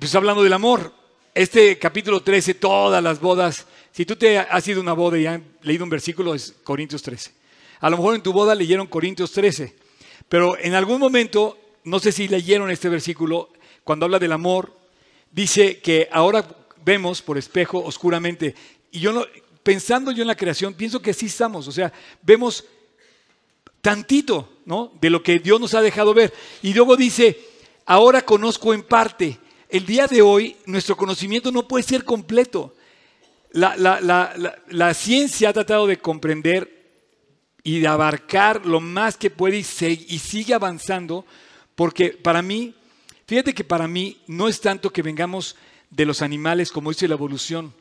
pues hablando del amor, este capítulo 13, todas las bodas, si tú te has ido a una boda y has leído un versículo, es Corintios 13. A lo mejor en tu boda leyeron Corintios 13, pero en algún momento, no sé si leyeron este versículo, cuando habla del amor, dice que ahora vemos por espejo oscuramente. Y yo no, pensando yo en la creación, pienso que sí estamos, o sea, vemos tantito, ¿no? De lo que Dios nos ha dejado ver. Y luego dice, ahora conozco en parte. El día de hoy nuestro conocimiento no puede ser completo. La, la ciencia ha tratado de comprender y de abarcar lo más que puede y, y sigue avanzando, porque para mí, fíjate que para mí no es tanto que vengamos de los animales como dice la evolución,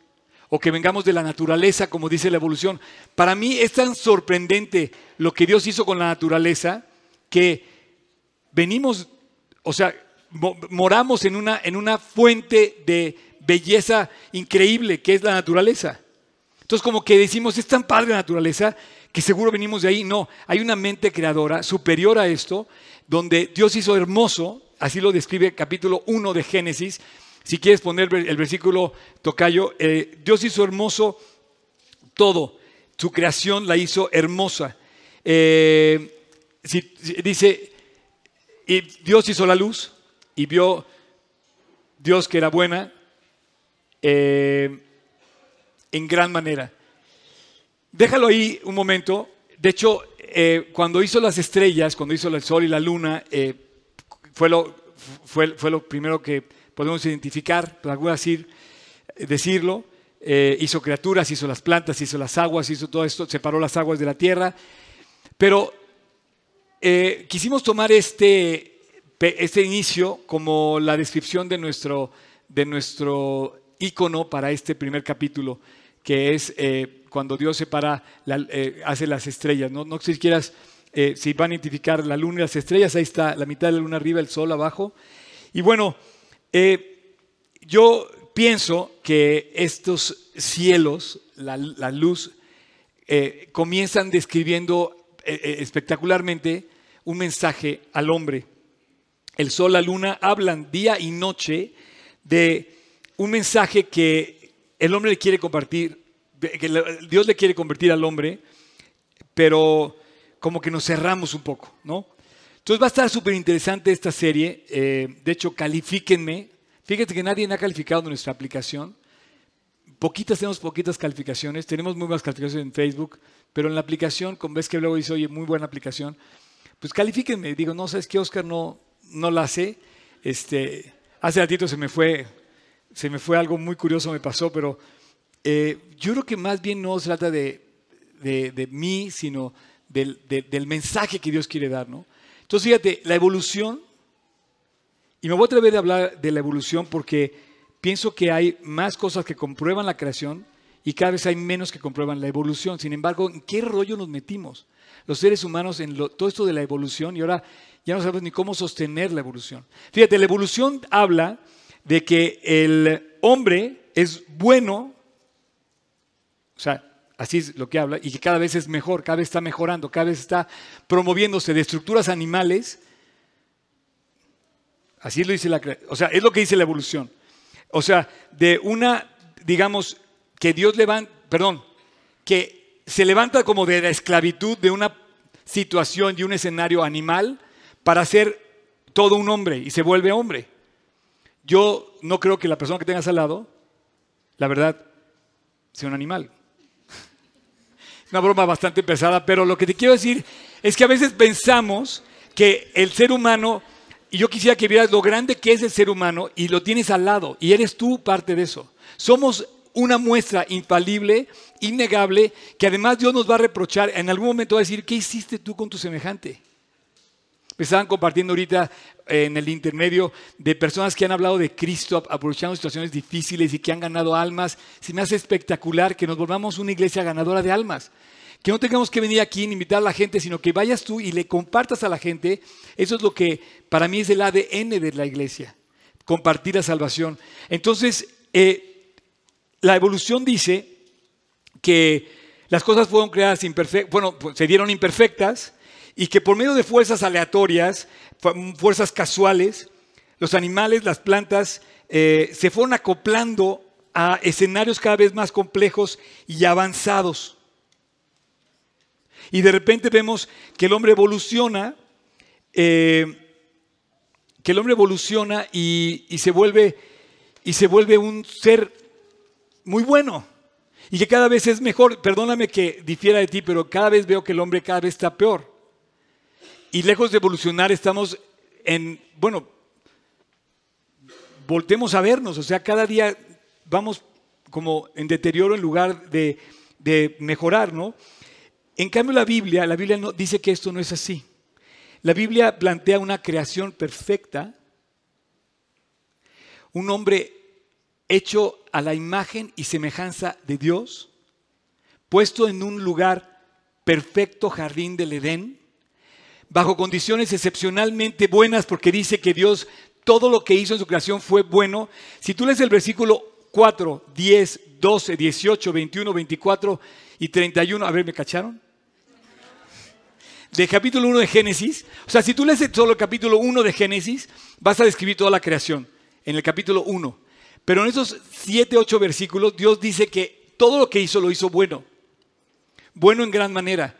o que vengamos de la naturaleza como dice la evolución. Para mí es tan sorprendente lo que Dios hizo con la naturaleza que venimos, o sea, moramos en una, en una fuente de belleza increíble que es la naturaleza. Entonces como que decimos, es tan padre la naturaleza que seguro venimos de ahí. No, hay una mente creadora superior a esto, donde Dios hizo hermoso, así lo describe capítulo 1 de Génesis, si quieres poner el versículo tocayo, eh, Dios hizo hermoso todo. Su creación la hizo hermosa. Eh, dice, y Dios hizo la luz y vio Dios que era buena eh, en gran manera. Déjalo ahí un momento. De hecho, cuando hizo las estrellas, cuando hizo el sol y la luna, fue, lo, fue, fue lo primero que podemos identificar, por decir, decirlo. Eh, hizo criaturas, hizo las plantas, hizo las aguas, hizo todo esto, separó las aguas de la tierra. Pero eh, quisimos tomar este, este inicio como la descripción de nuestro, de nuestro icono para este primer capítulo, que es eh, cuando Dios separa, hace las estrellas. No, no sé si quieras, si van a identificar la luna y las estrellas, ahí está la mitad de la luna arriba, el sol abajo. Y bueno, eh, yo pienso que estos cielos, la, luz, eh, comienzan describiendo eh, espectacularmente un mensaje al hombre. El sol, la luna hablan día y noche de un mensaje que el hombre le quiere compartir, que Dios le quiere convertir al hombre, pero como que nos cerramos un poco, ¿no? Entonces va a estar súper interesante esta serie. Eh, de hecho, califíquenme. Fíjate que nadie me ha calificado nuestra aplicación. Poquitas, tenemos poquitas calificaciones. Tenemos muy buenas calificaciones en Facebook, pero en la aplicación, como ves que luego dice, oye, muy buena aplicación, pues califíquenme. Digo, no, ¿sabes qué, Oscar? No, no la sé. Este, hace ratito se me fue, se me fue algo muy curioso, me pasó, pero eh, yo creo que más bien no se trata de, de, mí, sino del, del mensaje que Dios quiere dar, ¿no? Entonces, fíjate, la evolución, y me voy a atrever a hablar de la evolución porque pienso que hay más cosas que comprueban la creación y cada vez hay menos que comprueban la evolución. Sin embargo, ¿en qué rollo nos metimos los seres humanos en todo esto de la evolución y ahora ya no sabemos ni cómo sostener la evolución? Fíjate, la evolución habla de que el hombre es bueno, o sea, Así es lo que habla, y que cada vez es mejor, cada vez está mejorando, cada vez está promoviéndose de estructuras animales. Así lo dice la o sea, es lo que dice la evolución. O sea, de una, digamos, que Dios levanta, perdón, que se levanta como de la esclavitud de una situación y un escenario animal para ser todo un hombre y se vuelve hombre. Yo no creo que la persona que tengas al lado, la verdad, sea un animal una broma bastante pesada, pero lo que te quiero decir es que a veces pensamos que el ser humano, y yo quisiera que vieras lo grande que es el ser humano y lo tienes al lado, y eres tú parte de eso. Somos una muestra infalible, innegable, que además Dios nos va a reprochar, en algún momento va a decir, ¿qué hiciste tú con tu semejante? Me estaban compartiendo ahorita eh, en el intermedio de personas que han hablado de Cristo aprovechando situaciones difíciles y que han ganado almas. Se me hace espectacular que nos volvamos una iglesia ganadora de almas. Que no tengamos que venir aquí e invitar a la gente, sino que vayas tú y le compartas a la gente. Eso es lo que para mí es el ADN de la iglesia, compartir la salvación. Entonces, eh, la evolución dice que las cosas fueron creadas imperfectas, bueno, pues, se dieron imperfectas, y que por medio de fuerzas aleatorias, fuerzas casuales, los animales, las plantas eh, se fueron acoplando a escenarios cada vez más complejos y avanzados. Y de repente vemos que el hombre evoluciona, eh, que el hombre evoluciona y, se vuelve, y se vuelve un ser muy bueno y que cada vez es mejor. Perdóname que difiera de ti, pero cada vez veo que el hombre cada vez está peor. Y lejos de evolucionar estamos en, bueno, voltemos a vernos, o sea, cada día vamos como en deterioro en lugar de, de mejorar, ¿no? En cambio la Biblia, la Biblia no, dice que esto no es así. La Biblia plantea una creación perfecta, un hombre hecho a la imagen y semejanza de Dios, puesto en un lugar perfecto jardín del Edén, bajo condiciones excepcionalmente buenas, porque dice que Dios todo lo que hizo en su creación fue bueno. Si tú lees el versículo 4, 10, 12, 18, 21, 24 y 31, a ver, ¿me cacharon? De capítulo 1 de Génesis. O sea, si tú lees solo el capítulo 1 de Génesis, vas a describir toda la creación en el capítulo 1. Pero en esos 7, 8 versículos, Dios dice que todo lo que hizo lo hizo bueno. Bueno en gran manera.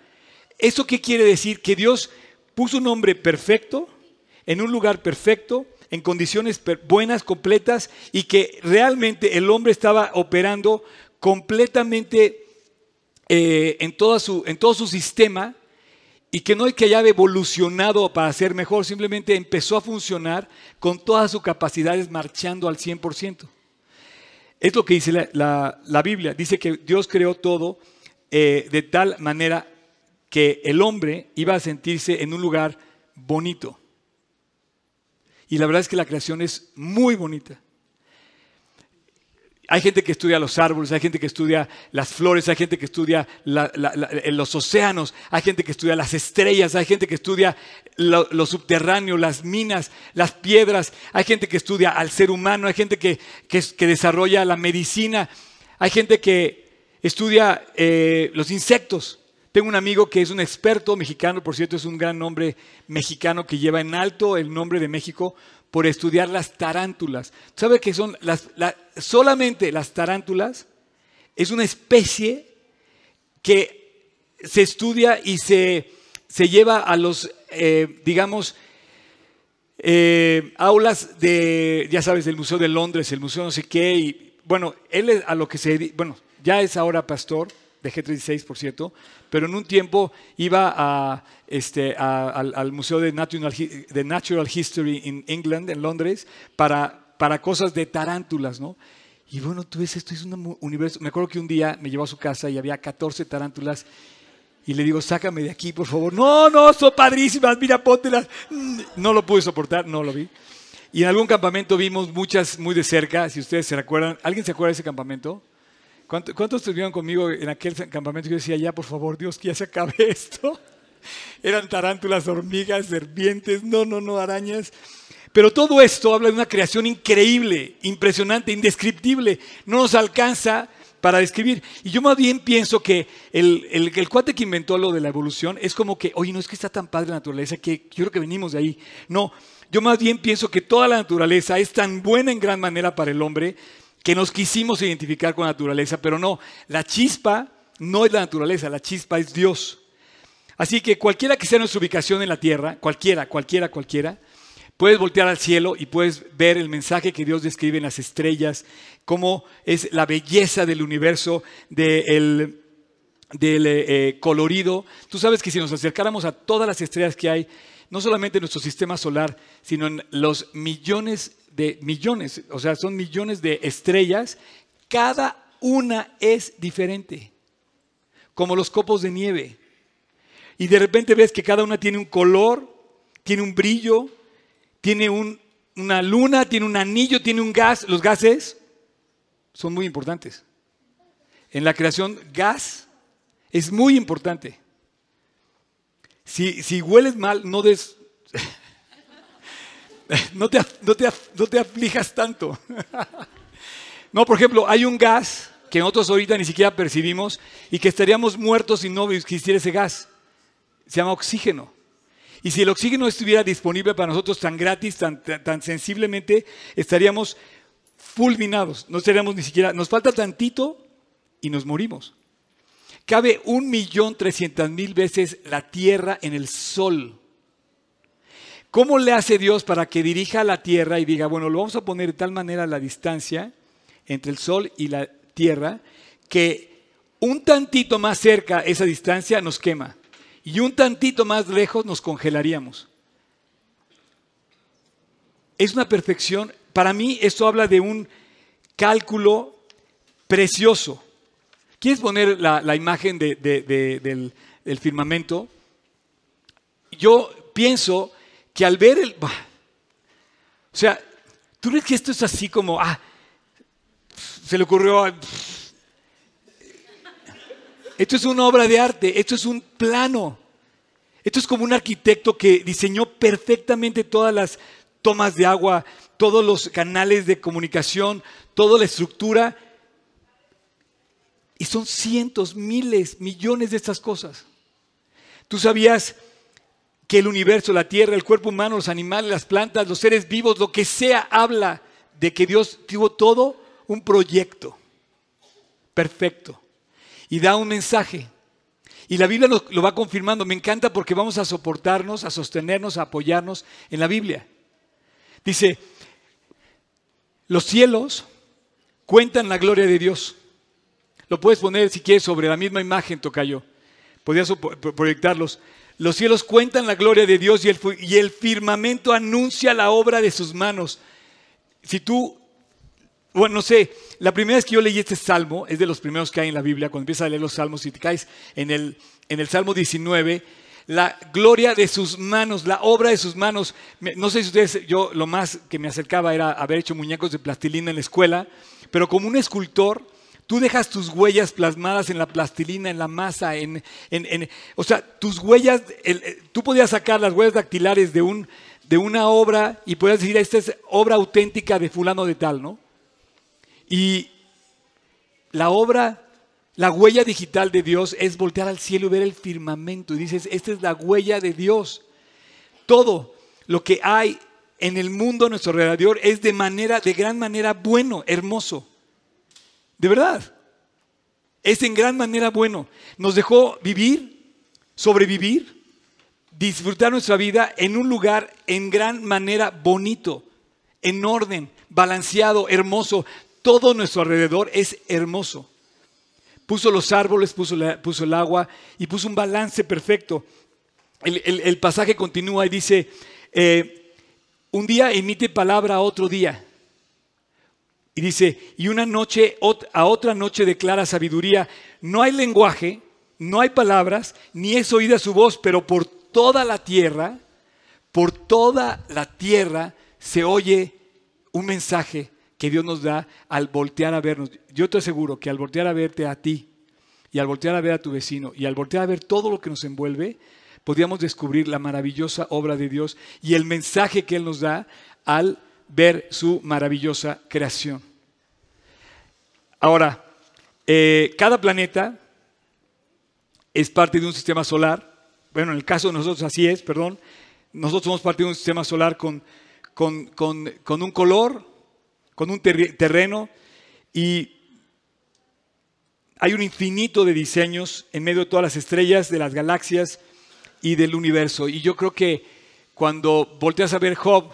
¿Eso qué quiere decir? Que Dios puso un hombre perfecto, en un lugar perfecto, en condiciones buenas, completas, y que realmente el hombre estaba operando completamente eh, en, su, en todo su sistema y que no es que haya evolucionado para ser mejor, simplemente empezó a funcionar con todas sus capacidades marchando al 100%. Es lo que dice la, Biblia. Dice que Dios creó todo eh, de tal manera que el hombre iba a sentirse en un lugar bonito. Y la verdad es que la creación es muy bonita. Hay gente que estudia los árboles, hay gente que estudia las flores, hay gente que estudia los océanos, hay gente que estudia las estrellas, hay gente que estudia lo, subterráneo, las minas, las piedras, hay gente que estudia al ser humano, hay gente que, desarrolla la medicina, hay gente que estudia eh, los insectos. Tengo un amigo que es un experto mexicano, por cierto, es un gran nombre mexicano que lleva en alto el nombre de México por estudiar las tarántulas. ¿Sabe qué son las, solamente las tarántulas? Es una especie que se estudia y se, se lleva a los, eh, digamos, eh, aulas de, ya sabes, del Museo de Londres, el Museo no sé qué, y bueno, él es a lo que se, bueno, ya es ahora pastor, de G36, por cierto, pero en un tiempo iba a, este, al, Museo de Natural, de Natural History en England, en Londres, para, para cosas de tarántulas, ¿no? Y bueno, tú ves, esto es un universo. Me acuerdo que un día me llevó a su casa y había 14 tarántulas. Y le digo, sácame de aquí, por favor. No, no, son padrísimas, mira, póntelas. No lo pude soportar, no lo vi. Y en algún campamento vimos muchas muy de cerca, si ustedes se recuerdan. ¿Alguien se acuerda de ese campamento? ¿Cuántos estuvieron conmigo en aquel campamento? Yo decía, ya por favor, Dios, que ya se acabe esto. Eran tarántulas, hormigas, serpientes, no, no, no, arañas. Pero todo esto habla de una creación increíble, impresionante, indescriptible. No nos alcanza para describir. Y yo más bien pienso que el, el, cuate que inventó lo de la evolución es como que, oye, no es que está tan padre la naturaleza, que yo creo que venimos de ahí. No, yo más bien pienso que toda la naturaleza es tan buena en gran manera para el hombre que nos quisimos identificar con la naturaleza, pero no, la chispa no es la naturaleza, la chispa es Dios. Así que cualquiera que sea nuestra ubicación en la tierra, cualquiera, cualquiera, cualquiera, puedes voltear al cielo y puedes ver el mensaje que Dios describe en las estrellas, cómo es la belleza del universo, del, del eh, colorido. Tú sabes que si nos acercáramos a todas las estrellas que hay, no solamente en nuestro sistema solar, sino en los millones de millones, o sea, son millones de estrellas, cada una es diferente, como los copos de nieve. Y de repente ves que cada una tiene un color, tiene un brillo, tiene una luna, tiene un anillo, tiene un gas. Los gases son muy importantes. En la creación, gas es muy importante. Si, si hueles mal, no des no te, no te, aflijas tanto. no, por ejemplo, hay un gas que nosotros ahorita ni siquiera percibimos y que estaríamos muertos si no existiera ese gas. Se llama oxígeno. Y si el oxígeno estuviera disponible para nosotros tan gratis, tan, tan, sensiblemente, estaríamos fulminados. No seríamos ni siquiera, nos falta tantito y nos morimos. Cabe un millón trescientas mil veces la tierra en el sol. ¿Cómo le hace Dios para que dirija la tierra y diga, bueno, lo vamos a poner de tal manera la distancia entre el sol y la tierra que un tantito más cerca esa distancia nos quema y un tantito más lejos nos congelaríamos? Es una perfección. Para mí esto habla de un cálculo precioso. ¿Quieres poner la, imagen del, firmamento? Yo pienso que al ver el... O sea, ¿tú crees que esto es así como, ah, se le ocurrió... Esto es una obra de arte, esto es un plano. Esto es como un arquitecto que diseñó perfectamente todas las tomas de agua, todos los canales de comunicación, toda la estructura y son cientos, miles, millones de estas cosas. ¿Tú sabías que el universo, la tierra, el cuerpo humano, los animales, las plantas, los seres vivos, lo que sea, habla de que Dios tuvo todo un proyecto perfecto y da un mensaje? Y la Biblia lo, va confirmando. Me encanta porque vamos a soportarnos, a sostenernos, a apoyarnos en la Biblia. Dice, los cielos cuentan la gloria de Dios. Lo puedes poner si quieres sobre la misma imagen, Tocayo. Podrías proyectarlos. Los cielos cuentan la gloria de Dios y el, firmamento anuncia la obra de sus manos. Si tú, bueno, no sé, la primera vez que yo leí este salmo, es de los primeros que hay en la Biblia, cuando empiezas a leer los salmos, y te caes en el, en el Salmo 19, la gloria de sus manos, la obra de sus manos. No sé si ustedes, yo lo más que me acercaba era haber hecho muñecos de plastilina en la escuela, pero como un escultor, Tú dejas tus huellas plasmadas en la plastilina, en la masa, en, o sea, tus huellas, eh, tú podías sacar las huellas dactilares de, un, de una obra y podías decir, esta es obra auténtica de fulano de tal, ¿no? Y la obra, la huella digital de Dios es voltear al cielo y ver el firmamento y dices, esta es la huella de Dios. Todo lo que hay en el mundo a nuestro alrededor es de manera, de gran manera bueno, hermoso. De verdad. Es en gran manera bueno. Nos dejó vivir, sobrevivir, disfrutar nuestra vida en un lugar en gran manera bonito, en orden, balanceado, hermoso. Todo nuestro alrededor es hermoso. Puso los árboles, puso, puso el agua y puso un balance perfecto. El, pasaje continúa y dice, eh, un día emite palabra a otro día y dice, y una noche a otra noche declara sabiduría. No hay lenguaje, no hay palabras, ni es oída su voz, pero por toda la tierra, por toda la tierra se oye un mensaje que Dios nos da al voltear a vernos. Yo te aseguro que al voltear a verte a ti y al voltear a ver a tu vecino y al voltear a ver todo lo que nos envuelve, podríamos descubrir la maravillosa obra de Dios y el mensaje que Él nos da al ver su maravillosa creación. Ahora, eh, cada planeta es parte de un sistema solar. Bueno, en el caso de nosotros así es, perdón. Nosotros somos parte de un sistema solar con, con, un color, con un terreno y hay un infinito de diseños en medio de todas las estrellas, de las galaxias y del universo. Y yo creo que cuando volteas a ver Job,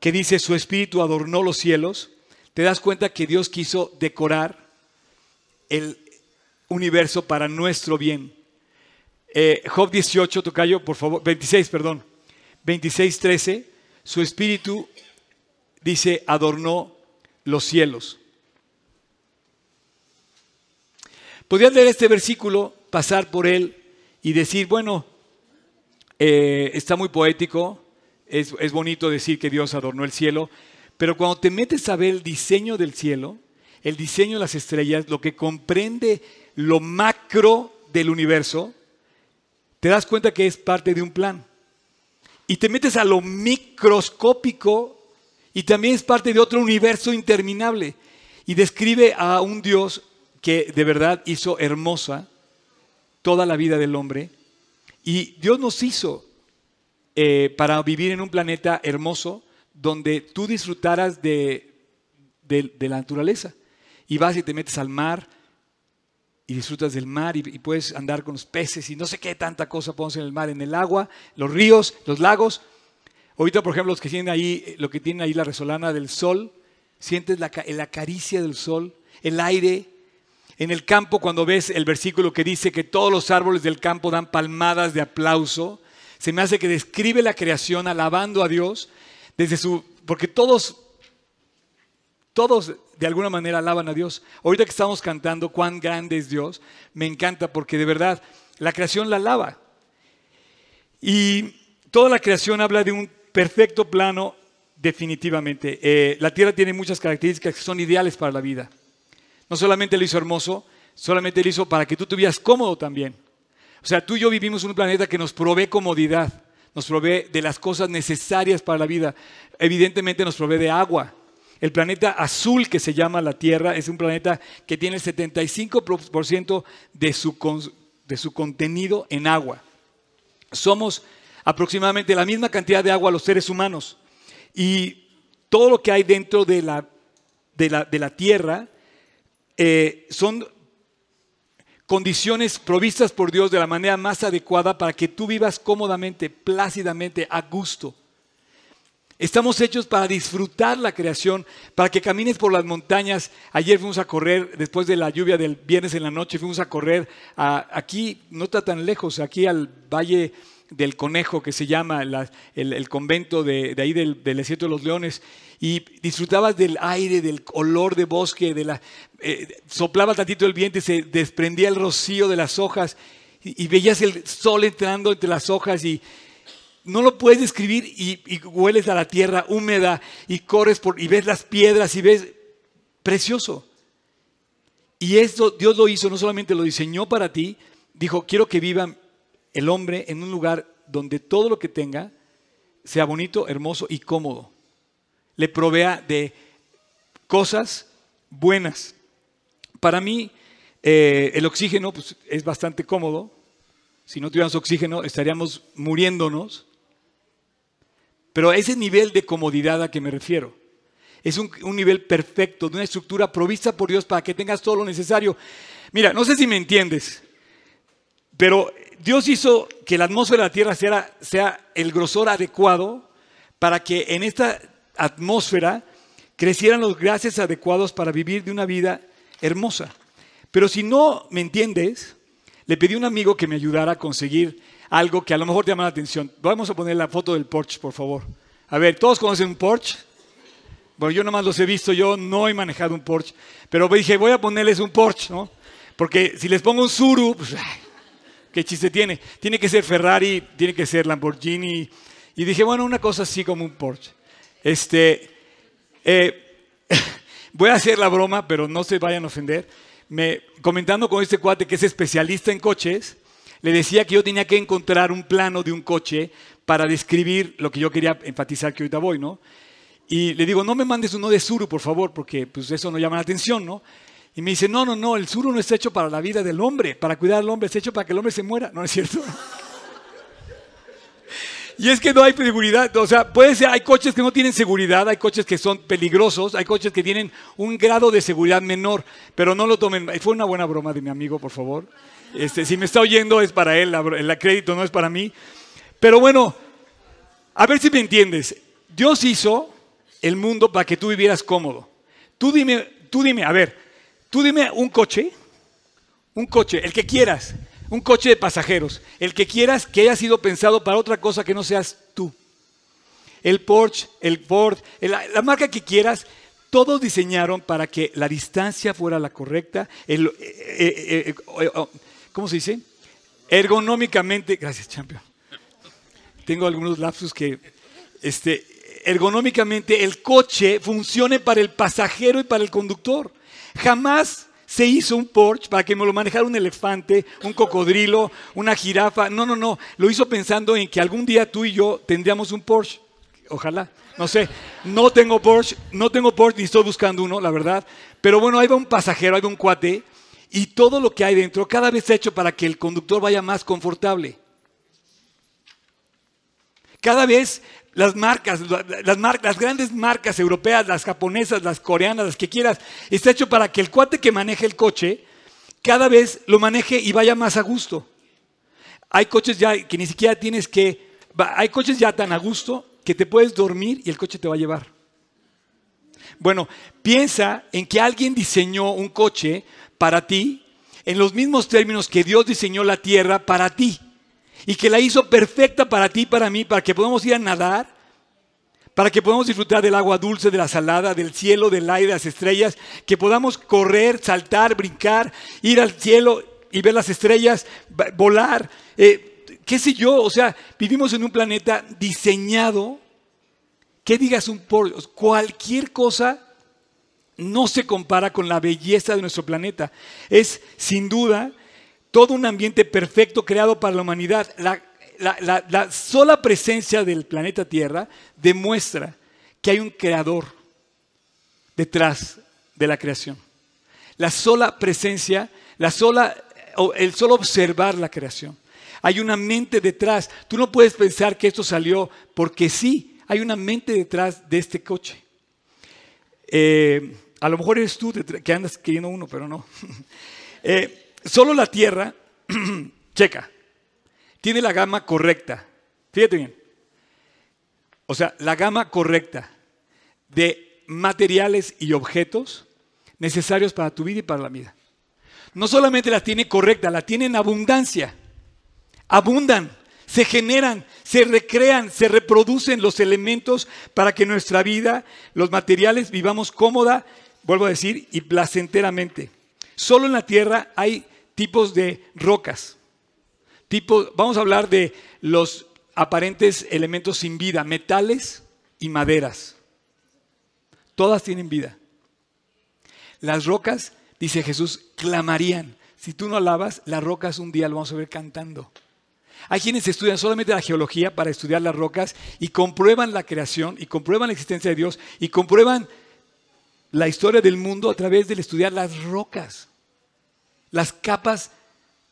que dice su espíritu adornó los cielos, te das cuenta que Dios quiso decorar el universo para nuestro bien. Eh, Job 18, tocayo, por favor, 26, perdón, 26, 13, su espíritu, dice, adornó los cielos. Podrían leer este versículo, pasar por él y decir, bueno, eh, está muy poético, es, es bonito decir que Dios adornó el cielo, pero cuando te metes a ver el diseño del cielo, el diseño de las estrellas, lo que comprende lo macro del universo, te das cuenta que es parte de un plan. Y te metes a lo microscópico y también es parte de otro universo interminable. Y describe a un Dios que de verdad hizo hermosa toda la vida del hombre. Y Dios nos hizo eh, para vivir en un planeta hermoso donde tú disfrutaras de, de, la naturaleza. Y vas y te metes al mar y disfrutas del mar y, puedes andar con los peces y no sé qué tanta cosa podemos en el mar, en el agua, los ríos, los lagos. Ahorita, por ejemplo, los que tienen ahí, lo que tienen ahí la resolana del sol, sientes la, la caricia del sol, el aire. En el campo, cuando ves el versículo que dice que todos los árboles del campo dan palmadas de aplauso, se me hace que describe la creación alabando a Dios desde su, porque todos, todos de alguna manera alaban a Dios. Ahorita que estamos cantando cuán grande es Dios, me encanta porque de verdad la creación la alaba. Y toda la creación habla de un perfecto plano definitivamente. Eh, la tierra tiene muchas características que son ideales para la vida. No solamente lo hizo hermoso, solamente lo hizo para que tú estuvieras cómodo también. O sea, tú y yo vivimos en un planeta que nos provee comodidad, nos provee de las cosas necesarias para la vida. Evidentemente nos provee de agua. El planeta azul que se llama la Tierra es un planeta que tiene el 75% de su, de su contenido en agua. Somos aproximadamente la misma cantidad de agua los seres humanos. Y todo lo que hay dentro de la, de la, de la Tierra eh, son condiciones provistas por Dios de la manera más adecuada para que tú vivas cómodamente, plácidamente, a gusto. Estamos hechos para disfrutar la creación, para que camines por las montañas. Ayer fuimos a correr, después de la lluvia del viernes en la noche, fuimos a correr aquí, no está tan lejos, aquí al Valle del Conejo, que se llama el, convento de, ahí del, desierto de los leones, y disfrutabas del aire, del olor de bosque, de la, eh, soplaba tantito el viento y se desprendía el rocío de las hojas, y, veías el sol entrando entre las hojas y no lo puedes describir y, hueles a la tierra húmeda y corres por, y ves las piedras y ves precioso. Y esto Dios lo hizo, no solamente lo diseñó para ti, dijo, quiero que vivan el hombre en un lugar donde todo lo que tenga sea bonito, hermoso y cómodo. Le provea de cosas buenas. Para mí, eh, el oxígeno pues, es bastante cómodo. Si no tuviéramos oxígeno, estaríamos muriéndonos. Pero ese nivel de comodidad a que me refiero, es un, un nivel perfecto, de una estructura provista por Dios para que tengas todo lo necesario. Mira, no sé si me entiendes, pero Dios hizo que la atmósfera de la Tierra sea, sea el grosor adecuado para que en esta atmósfera crecieran los gases adecuados para vivir de una vida hermosa. Pero si no me entiendes, le pedí a un amigo que me ayudara a conseguir algo que a lo mejor te llama la atención. Vamos a poner la foto del Porsche, por favor. A ver, ¿todos conocen un Porsche? Bueno, yo nomás los he visto, yo no he manejado un Porsche, pero dije, voy a ponerles un Porsche, ¿no? Porque si les pongo un Suru, pues, ¿Qué chiste tiene? Tiene que ser Ferrari, tiene que ser Lamborghini. Y dije, bueno, una cosa así como un Porsche. Este, eh, voy a hacer la broma, pero no se vayan a ofender. Me, comentando con este cuate que es especialista en coches, le decía que yo tenía que encontrar un plano de un coche para describir lo que yo quería enfatizar que ahorita voy, ¿no? Y le digo, no me mandes uno de Suru, por favor, porque pues eso no llama la atención, ¿no? Y me dice, no, no, no, el suro no está hecho para la vida del hombre, para cuidar al hombre, está hecho para que el hombre se muera, ¿no es cierto? Y es que no hay seguridad, o sea, puede ser, hay coches que no tienen seguridad, hay coches que son peligrosos, hay coches que tienen un grado de seguridad menor, pero no lo tomen, fue una buena broma de mi amigo, por favor. Este, si me está oyendo es para él, el crédito no es para mí. Pero bueno, a ver si me entiendes. Dios hizo el mundo para que tú vivieras cómodo. Tú dime, tú dime, a ver, Tú dime un coche, un coche, el que quieras, un coche de pasajeros, el que quieras que haya sido pensado para otra cosa que no seas tú. El Porsche, el Ford, la marca que quieras, todos diseñaron para que la distancia fuera la correcta, eh, eh, eh, oh, ¿cómo se dice? Ergonómicamente, gracias, champion. Tengo algunos lapsus que, este, ergonómicamente el coche funcione para el pasajero y para el conductor. Jamás se hizo un Porsche para que me lo manejara un elefante, un cocodrilo, una jirafa. No, no, no. Lo hizo pensando en que algún día tú y yo tendríamos un Porsche. Ojalá. No sé. No tengo Porsche, no tengo Porsche ni estoy buscando uno, la verdad. Pero bueno, ahí va un pasajero, ahí va un cuate. Y todo lo que hay dentro cada vez ha hecho para que el conductor vaya más confortable. Cada vez las marcas, las, grandes marcas europeas, las japonesas, las coreanas, las que quieras, está hecho para que el cuate que maneje el coche cada vez lo maneje y vaya más a gusto. Hay coches ya que ni siquiera tienes que, hay coches ya tan a gusto que te puedes dormir y el coche te va a llevar. Bueno, piensa en que alguien diseñó un coche para ti en los mismos términos que Dios diseñó la tierra para ti y que la hizo perfecta para ti para mí, para que podamos ir a nadar, para que podamos disfrutar del agua dulce, de la salada, del cielo, del aire, de las estrellas, que podamos correr, saltar, brincar, ir al cielo y ver las estrellas, volar, eh, qué sé yo, o sea, vivimos en un planeta diseñado, que digas un por, cualquier cosa no se compara con la belleza de nuestro planeta. Es sin duda todo un ambiente perfecto creado para la humanidad. La, sola presencia del planeta Tierra demuestra que hay un creador detrás de la creación. La sola presencia, la sola, el solo observar la creación. Hay una mente detrás. Tú no puedes pensar que esto salió porque sí, hay una mente detrás de este coche. Eh, a lo mejor eres tú que andas queriendo uno, pero no. Eh, Solo la Tierra, checa, tiene la gama correcta. Fíjate bien. O sea, la gama correcta de materiales y objetos necesarios para tu vida y para la vida. No solamente la tiene correcta, la tiene en abundancia. Abundan, se generan, se recrean, se reproducen los elementos para que nuestra vida, los materiales, vivamos cómoda, vuelvo a decir, y placenteramente. Solo en la tierra hay tipos de rocas. Tipo, vamos a hablar de los aparentes elementos sin vida, metales y maderas. Todas tienen vida. Las rocas, dice Jesús, clamarían. Si tú no alabas, las rocas un día lo vamos a ver cantando. Hay quienes estudian solamente la geología para estudiar las rocas y comprueban la creación y comprueban la existencia de Dios y comprueban la historia del mundo a través del estudiar las rocas las capas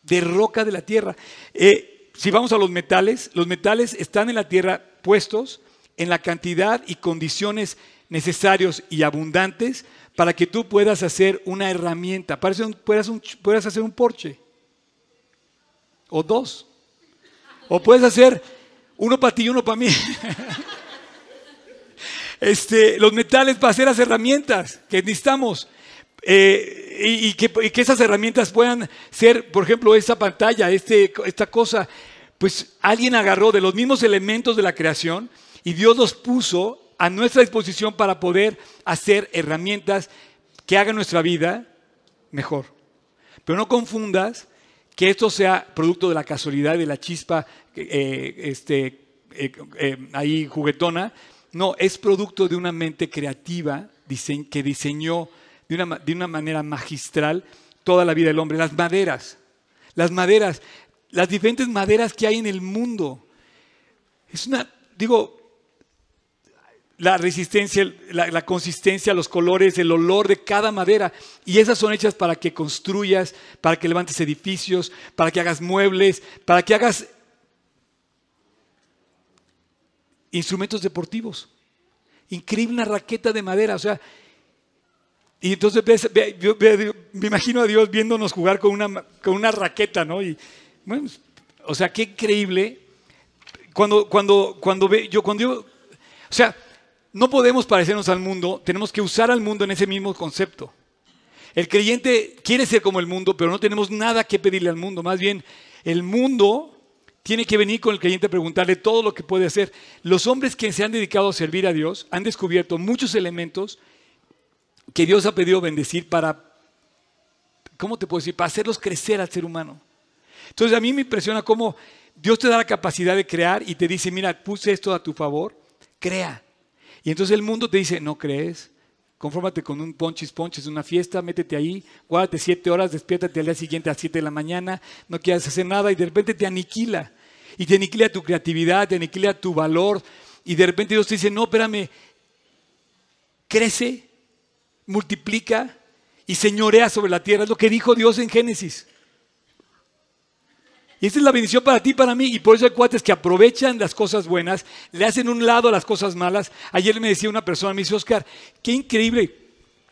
de roca de la tierra. Eh, si vamos a los metales, los metales están en la tierra puestos en la cantidad y condiciones necesarios y abundantes para que tú puedas hacer una herramienta, para que puedas, puedas hacer un porche, o dos, o puedes hacer uno para ti y uno para mí. este, los metales para hacer las herramientas que necesitamos. Eh, y, que, esas herramientas puedan ser, por ejemplo, esa pantalla, este, esta cosa, pues alguien agarró de los mismos elementos de la creación y Dios los puso a nuestra disposición para poder hacer herramientas que hagan nuestra vida mejor. Pero no confundas que esto sea producto de la casualidad, de la chispa eh, este, eh, ahí juguetona. No, es producto de una mente creativa que diseñó de una, manera magistral toda la vida del hombre. Las maderas, las maderas, las diferentes maderas que hay en el mundo. Es una, digo, la resistencia, la, la, consistencia, los colores, el olor de cada madera. Y esas son hechas para que construyas, para que levantes edificios, para que hagas muebles, para que hagas instrumentos deportivos. Increíble una raqueta de madera. O sea, y entonces me imagino a Dios viéndonos jugar con una, con una raqueta, ¿no? Y, bueno, o sea, qué increíble. Cuando, cuando, cuando ve, yo, cuando yo, o sea, no podemos parecernos al mundo, tenemos que usar al mundo en ese mismo concepto. El creyente quiere ser como el mundo, pero no tenemos nada que pedirle al mundo. Más bien, el mundo tiene que venir con el creyente a preguntarle todo lo que puede hacer. Los hombres que se han dedicado a servir a Dios han descubierto muchos elementos que Dios ha pedido bendecir para, ¿cómo te puedo decir? Para hacerlos crecer al ser humano. Entonces a mí me impresiona cómo Dios te da la capacidad de crear y te dice, mira, puse esto a tu favor, crea. Y entonces el mundo te dice, no crees, confórmate con un ponchis ponchis, una fiesta, métete ahí, guárdate siete horas, despiértate al día siguiente a siete de la mañana, no quieras hacer nada y de repente te aniquila. Y te aniquila tu creatividad, te aniquila tu valor. Y de repente Dios te dice, no, espérame, crece, multiplica y señorea sobre la tierra. Es lo que dijo Dios en Génesis. Y esta es la bendición para ti y para mí. Y por eso hay cuates que aprovechan las cosas buenas, le hacen un lado a las cosas malas. Ayer me decía una persona, me dice, Oscar, qué increíble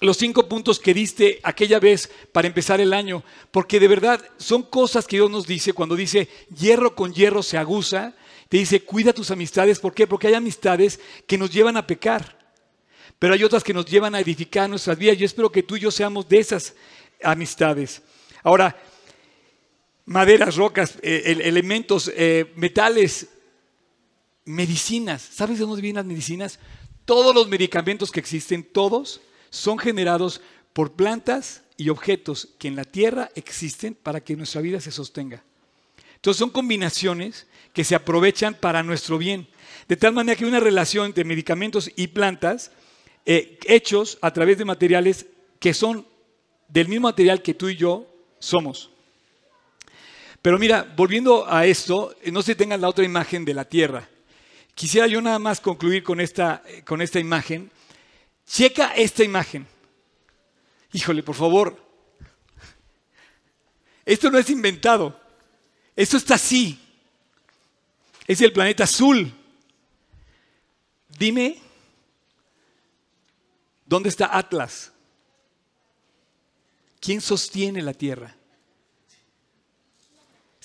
los cinco puntos que diste aquella vez para empezar el año. Porque de verdad son cosas que Dios nos dice cuando dice, hierro con hierro se aguza. Te dice, cuida tus amistades. ¿Por qué? Porque hay amistades que nos llevan a pecar. Pero hay otras que nos llevan a edificar nuestras vidas. Yo espero que tú y yo seamos de esas amistades. Ahora, maderas, rocas, eh, elementos, eh, metales, medicinas. ¿Sabes de dónde vienen las medicinas? Todos los medicamentos que existen, todos, son generados por plantas y objetos que en la tierra existen para que nuestra vida se sostenga. Entonces son combinaciones que se aprovechan para nuestro bien. De tal manera que una relación entre medicamentos y plantas eh, hechos a través de materiales que son del mismo material que tú y yo somos. Pero mira, volviendo a esto, eh, no se tengan la otra imagen de la tierra. Quisiera yo nada más concluir con esta, eh, con esta imagen. Checa esta imagen. Híjole, por favor. Esto no es inventado. Esto está así. Es el planeta azul. Dime, ¿dónde está Atlas? ¿Quién sostiene la Tierra?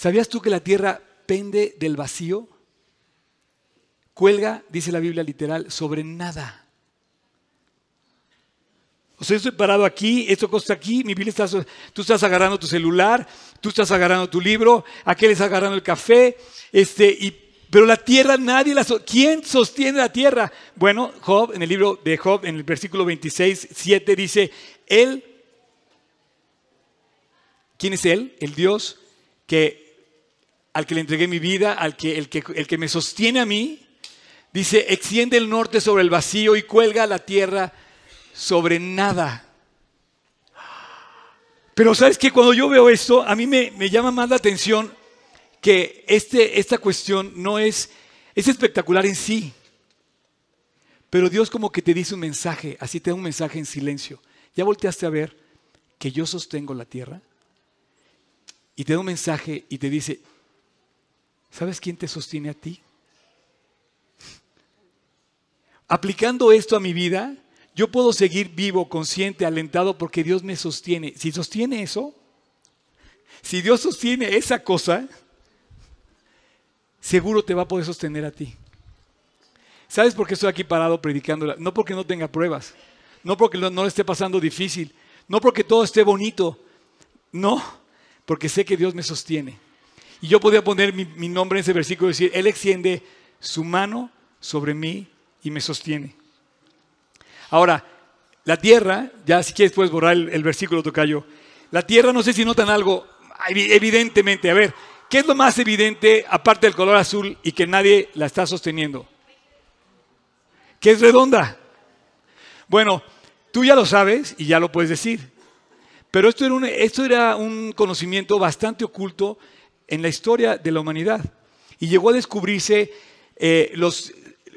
¿Sabías tú que la tierra pende del vacío? Cuelga, dice la Biblia literal, sobre nada. O sea, estoy parado aquí, esto costa aquí, mi Biblia está, tú estás agarrando tu celular, tú estás agarrando tu libro, aquel está agarrando el café, este, y, pero la tierra nadie la ¿Quién sostiene la tierra? Bueno, Job, en el libro de Job, en el versículo 26, 7 dice, Él, ¿quién es Él? El Dios que al que le entregué mi vida, al que, el, que, el que me sostiene a mí, dice, extiende el norte sobre el vacío y cuelga la tierra sobre nada. Pero sabes que cuando yo veo esto, a mí me, me llama más la atención que este, esta cuestión no es, es espectacular en sí. Pero Dios como que te dice un mensaje, así te da un mensaje en silencio. ¿Ya volteaste a ver que yo sostengo la tierra? Y te da un mensaje y te dice, ¿Sabes quién te sostiene a ti? Aplicando esto a mi vida, yo puedo seguir vivo, consciente, alentado porque Dios me sostiene. Si sostiene eso, si Dios sostiene esa cosa, seguro te va a poder sostener a ti. ¿Sabes por qué estoy aquí parado predicando? No porque no tenga pruebas, no porque no le esté pasando difícil, no porque todo esté bonito, no, porque sé que Dios me sostiene. Y yo podía poner mi, nombre en ese versículo y decir, Él extiende su mano sobre mí y me sostiene. Ahora, la tierra, ya si quieres puedes borrar el versículo tocayo. La tierra, no sé si notan algo, evidentemente, a ver, ¿qué es lo más evidente aparte del color azul y que nadie la está sosteniendo? Que es redonda. Bueno, tú ya lo sabes y ya lo puedes decir. Pero esto era un, conocimiento bastante oculto en la historia de la humanidad. Y llegó a descubrirse eh, los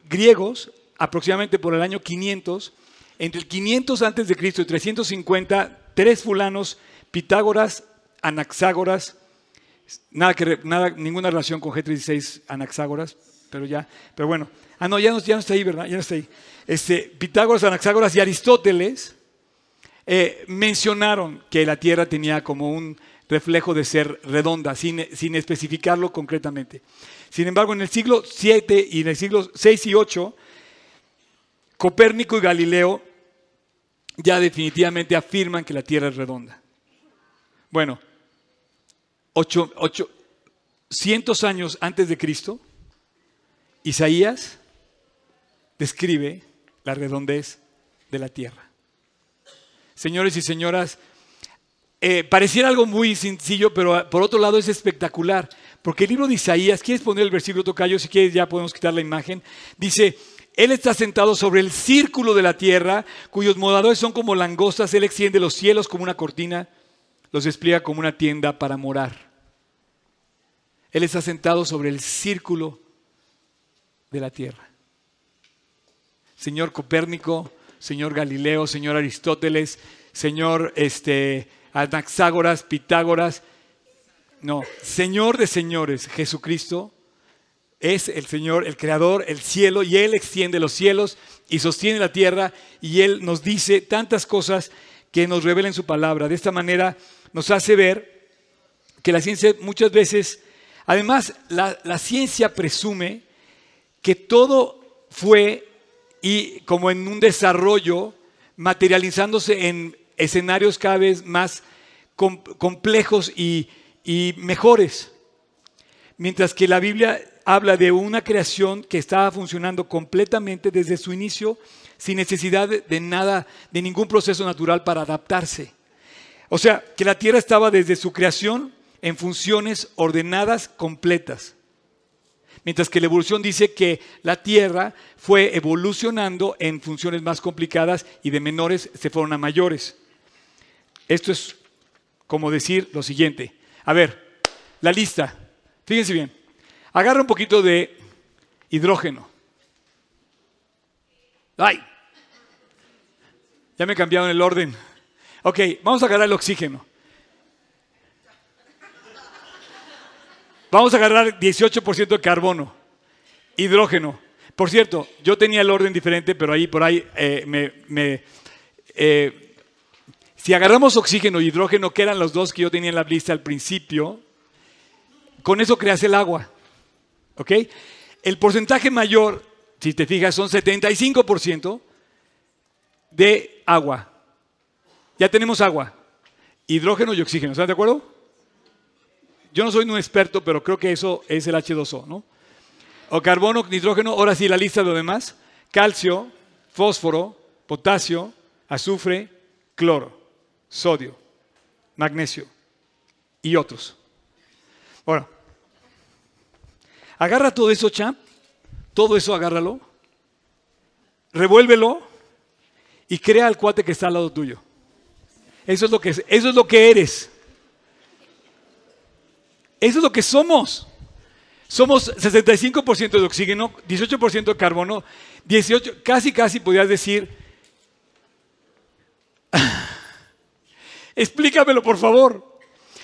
griegos aproximadamente por el año 500, entre el 500 antes de Cristo y 350, tres fulanos, Pitágoras, Anaxágoras, nada que nada, ninguna relación con G36 Anaxágoras, pero ya, pero bueno, ah no, ya no, ya no está ahí, ¿verdad? Ya no está ahí. Este, Pitágoras, Anaxágoras y Aristóteles eh, mencionaron que la Tierra tenía como un reflejo de ser redonda, sin, sin especificarlo concretamente. Sin embargo, en el siglo 7 y en el siglo 6 y 8, Copérnico y Galileo ya definitivamente afirman que la Tierra es redonda. Bueno, ocho, cientos años antes de Cristo, Isaías describe la redondez de la Tierra. Señores y señoras, eh, pareciera algo muy sencillo, pero por otro lado es espectacular. Porque el libro de Isaías, ¿quieres poner el versículo tocayo? Si quieres ya podemos quitar la imagen. Dice, Él está sentado sobre el círculo de la tierra, cuyos moradores son como langostas. Él extiende los cielos como una cortina, los despliega como una tienda para morar. Él está sentado sobre el círculo de la tierra. Señor Copérnico, señor Galileo, señor Aristóteles, señor este, Anaxágoras, Pitágoras, No, Señor de señores, Jesucristo es el Señor, el Creador, el cielo, y Él extiende los cielos y sostiene la tierra, y Él nos dice tantas cosas que nos revela en su palabra. De esta manera nos hace ver que la ciencia muchas veces, además la, ciencia presume que todo fue y como en un desarrollo, materializándose en escenarios cada vez más complejos y, y mejores. Mientras que la Biblia habla de una creación que estaba funcionando completamente desde su inicio, sin necesidad de nada, de ningún proceso natural para adaptarse. O sea, que la tierra estaba desde su creación en funciones ordenadas completas. Mientras que la evolución dice que la tierra fue evolucionando en funciones más complicadas y de menores se fueron a mayores. Esto es como decir lo siguiente. A ver, la lista. Fíjense bien. Agarra un poquito de hidrógeno. ¡Ay! Ya me cambiaron el orden. Ok, vamos a agarrar el oxígeno. Vamos a agarrar 18% de carbono, hidrógeno. Por cierto, yo tenía el orden diferente, pero ahí por ahí eh, me, eh, si agarramos oxígeno y hidrógeno, que eran los dos que yo tenía en la lista al principio, con eso creas el agua. ¿Ok? El porcentaje mayor, si te fijas, son 75% de agua. Ya tenemos agua, hidrógeno y oxígeno. ¿Están de acuerdo? Yo no soy un experto, pero creo que eso es el H2O, ¿no? O carbono, nitrógeno, ahora sí la lista de lo demás. Calcio, fósforo, potasio, azufre, cloro, sodio, magnesio y otros. Bueno, agarra todo eso, champ, todo eso agárralo, revuélvelo y crea el cuate que está al lado tuyo. Eso es lo que, eso es lo que eres. Eso es lo que somos. Somos 65% de oxígeno, 18% de carbono, 18, casi, casi podrías decir, explícamelo por favor.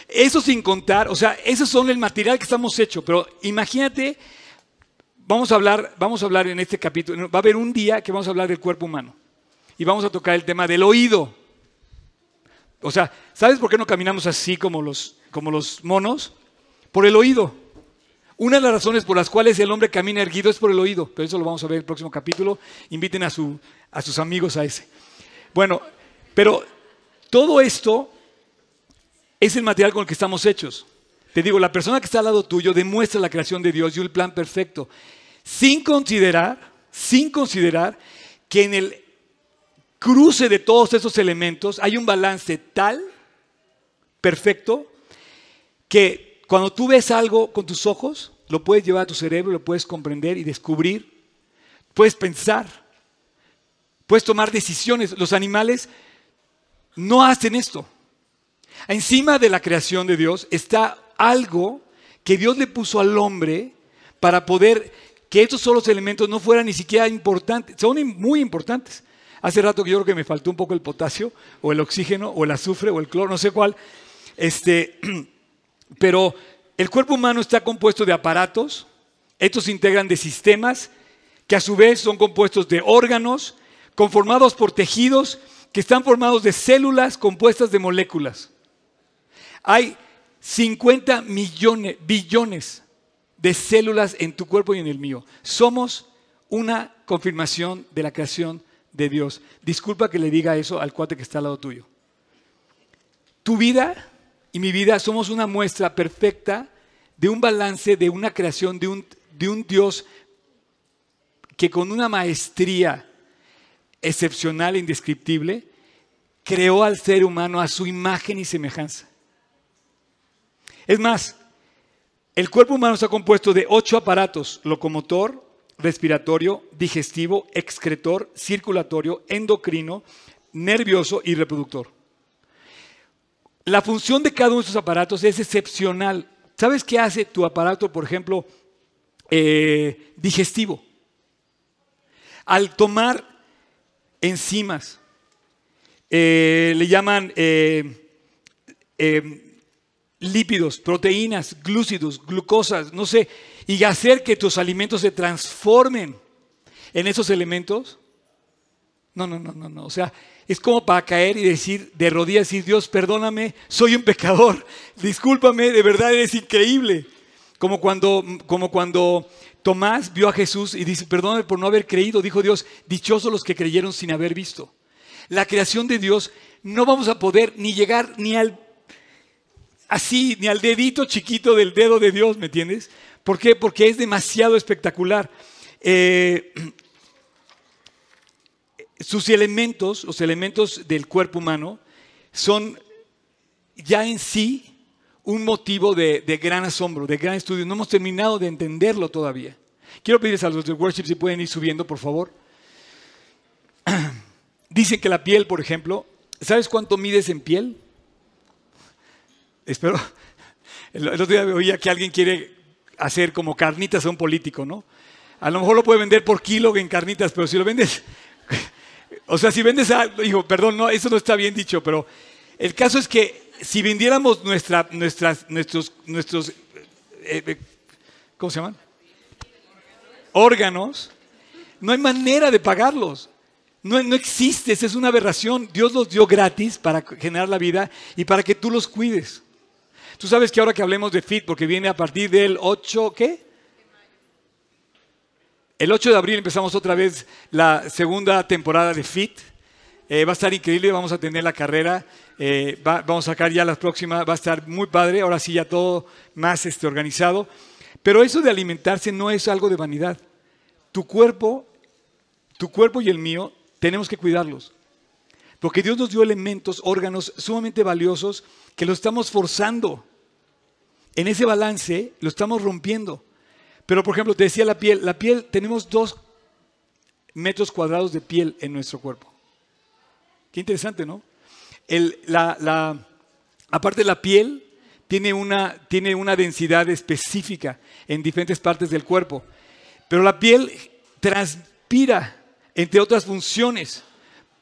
Eso sin contar, o sea, esos son el material que estamos hechos, pero imagínate, vamos a hablar, vamos a hablar en este capítulo, va a haber un día que vamos a hablar del cuerpo humano y vamos a tocar el tema del oído. O sea, ¿sabes por qué no caminamos así como los, como los monos? Por el oído. Una de las razones por las cuales el hombre camina erguido es por el oído, pero eso lo vamos a ver en el próximo capítulo. Inviten a, su, a sus amigos a ese. Bueno, pero todo esto es el material con el que estamos hechos. Te digo, la persona que está al lado tuyo demuestra la creación de Dios y el plan perfecto, sin considerar, sin considerar que en el cruce de todos esos elementos hay un balance tal, perfecto, que cuando tú ves algo con tus ojos, lo puedes llevar a tu cerebro, lo puedes comprender y descubrir, puedes pensar, puedes tomar decisiones. Los animales no hacen esto. Encima de la creación de Dios está algo que Dios le puso al hombre para poder que estos solos elementos no fueran ni siquiera importantes, son muy importantes. Hace rato que yo creo que me faltó un poco el potasio, o el oxígeno, o el azufre, o el cloro, no sé cuál. Este, pero el cuerpo humano está compuesto de aparatos, estos integran de sistemas, que a su vez son compuestos de órganos, conformados por tejidos, que están formados de células compuestas de moléculas. Hay 50 millones, billones de células en tu cuerpo y en el mío. Somos una confirmación de la creación de Dios. Disculpa que le diga eso al cuate que está al lado tuyo. Tu vida y mi vida somos una muestra perfecta de un balance, de una creación, de un, de un Dios que con una maestría excepcional e indescriptible creó al ser humano a su imagen y semejanza. Es más, el cuerpo humano está compuesto de ocho aparatos, locomotor, respiratorio, digestivo, excretor, circulatorio, endocrino, nervioso y reproductor. La función de cada uno de estos aparatos es excepcional. ¿Sabes qué hace tu aparato, por ejemplo, eh, digestivo? Al tomar enzimas, eh, le llaman eh, lípidos, proteínas, glúcidos, glucosas, no sé, y hacer que tus alimentos se transformen en esos elementos. No, no, no, no, no. O sea, es como para caer y decir de rodillas, decir, Dios, perdóname, soy un pecador, discúlpame, de verdad eres increíble. Como cuando, como cuando Tomás vio a Jesús y dice, perdóname por no haber creído, dijo Dios, dichosos los que creyeron sin haber visto. La creación de Dios no vamos a poder ni llegar ni al así, ni al dedito chiquito del dedo de Dios, ¿me entiendes? ¿Por qué? Porque es demasiado espectacular. Eh, sus elementos, los elementos del cuerpo humano, son ya en sí un motivo de, gran asombro, de gran estudio. No hemos terminado de entenderlo todavía. Quiero pedirles a los de worship si pueden ir subiendo, por favor. Dicen que la piel, por ejemplo, ¿sabes cuánto mides en piel? Espero. El otro día oía que alguien quiere hacer como carnitas a un político, ¿no? A lo mejor lo puede vender por kilo en carnitas, pero si lo vendes, o sea, si vendes algo, digo, perdón, no, eso no está bien dicho, pero el caso es que si vendiéramos nuestra, nuestras, nuestros, nuestros, eh, eh, ¿cómo se llaman? Órganos, no hay manera de pagarlos. No, no existe, esa es una aberración. Dios los dio gratis para generar la vida y para que tú los cuides. Tú sabes que ahora que hablemos de FIT, porque viene a partir del 8, ¿qué? El 8 de abril empezamos otra vez la segunda temporada de FIT. Eh, va a estar increíble, vamos a tener la carrera, eh, vamos a sacar ya las próximas, va a estar muy padre, ahora sí ya todo más este, organizado. Pero eso de alimentarse no es algo de vanidad. Tu cuerpo, tu cuerpo y el mío, tenemos que cuidarlos. Porque Dios nos dio elementos, órganos sumamente valiosos que los estamos forzando. En ese balance lo estamos rompiendo. Pero, por ejemplo, te decía la piel, la piel, tenemos dos metros cuadrados de piel en nuestro cuerpo. Qué interesante, ¿no? la, aparte de la piel, tiene una, tiene una densidad específica en diferentes partes del cuerpo. Pero la piel transpira, entre otras funciones,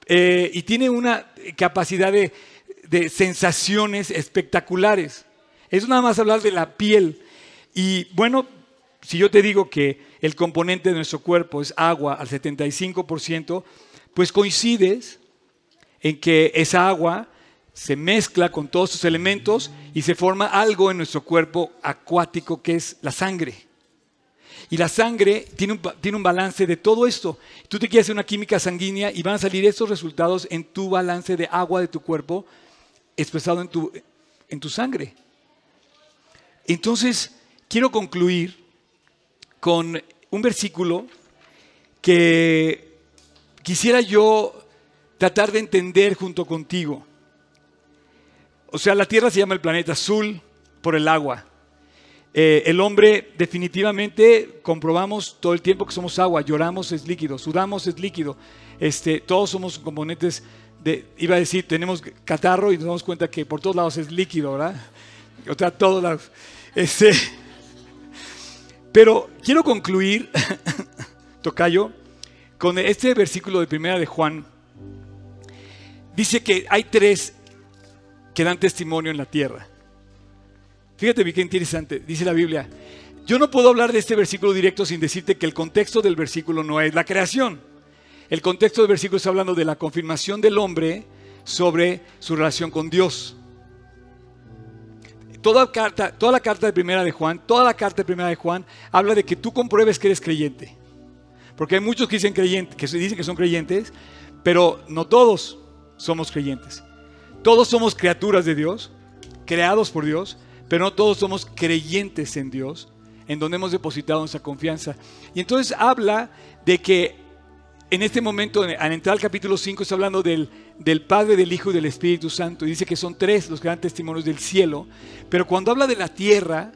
eh, y tiene una capacidad de sensaciones espectaculares. Es nada más hablar de la piel. Y bueno, si yo te digo que el componente de nuestro cuerpo es agua al 75%, pues coincides en que esa agua se mezcla con todos sus elementos y se forma algo en nuestro cuerpo acuático que es la sangre. Y la sangre tiene un, tiene un, balance de todo esto. Tú te quieres hacer una química sanguínea y van a salir estos resultados en tu balance de agua de tu cuerpo expresado en tu, en tu sangre. Entonces, quiero concluir con un versículo que quisiera yo tratar de entender junto contigo. O sea, la Tierra se llama el planeta azul por el agua. Eh, el hombre definitivamente comprobamos todo el tiempo que somos agua, lloramos es líquido, sudamos es líquido, este, todos somos componentes de, iba a decir, tenemos catarro y nos damos cuenta que por todos lados es líquido, ¿verdad? O sea, todos lados. Este, pero quiero concluir, Tocayo, con este versículo de primera de Juan. Dice que hay tres que dan testimonio en la tierra. Fíjate qué interesante, dice la Biblia. Yo no puedo hablar de este versículo directo sin decirte que el contexto del versículo no es la creación. El contexto del versículo está hablando de la confirmación del hombre sobre su relación con Dios toda, carta, toda la carta de primera de Juan, toda la carta de primera de Juan habla de que tú compruebes que eres creyente. Porque hay muchos que dicen, creyente, que dicen que son creyentes, pero no todos somos creyentes. Todos somos criaturas de Dios, creados por Dios, pero no todos somos creyentes en Dios, en donde hemos depositado nuestra confianza. Y entonces habla de que en este momento, al entrar al capítulo 5, está hablando del, del, Padre, del Hijo y del Espíritu Santo. Y dice que son tres los grandes testimonios del cielo. Pero cuando habla de la tierra,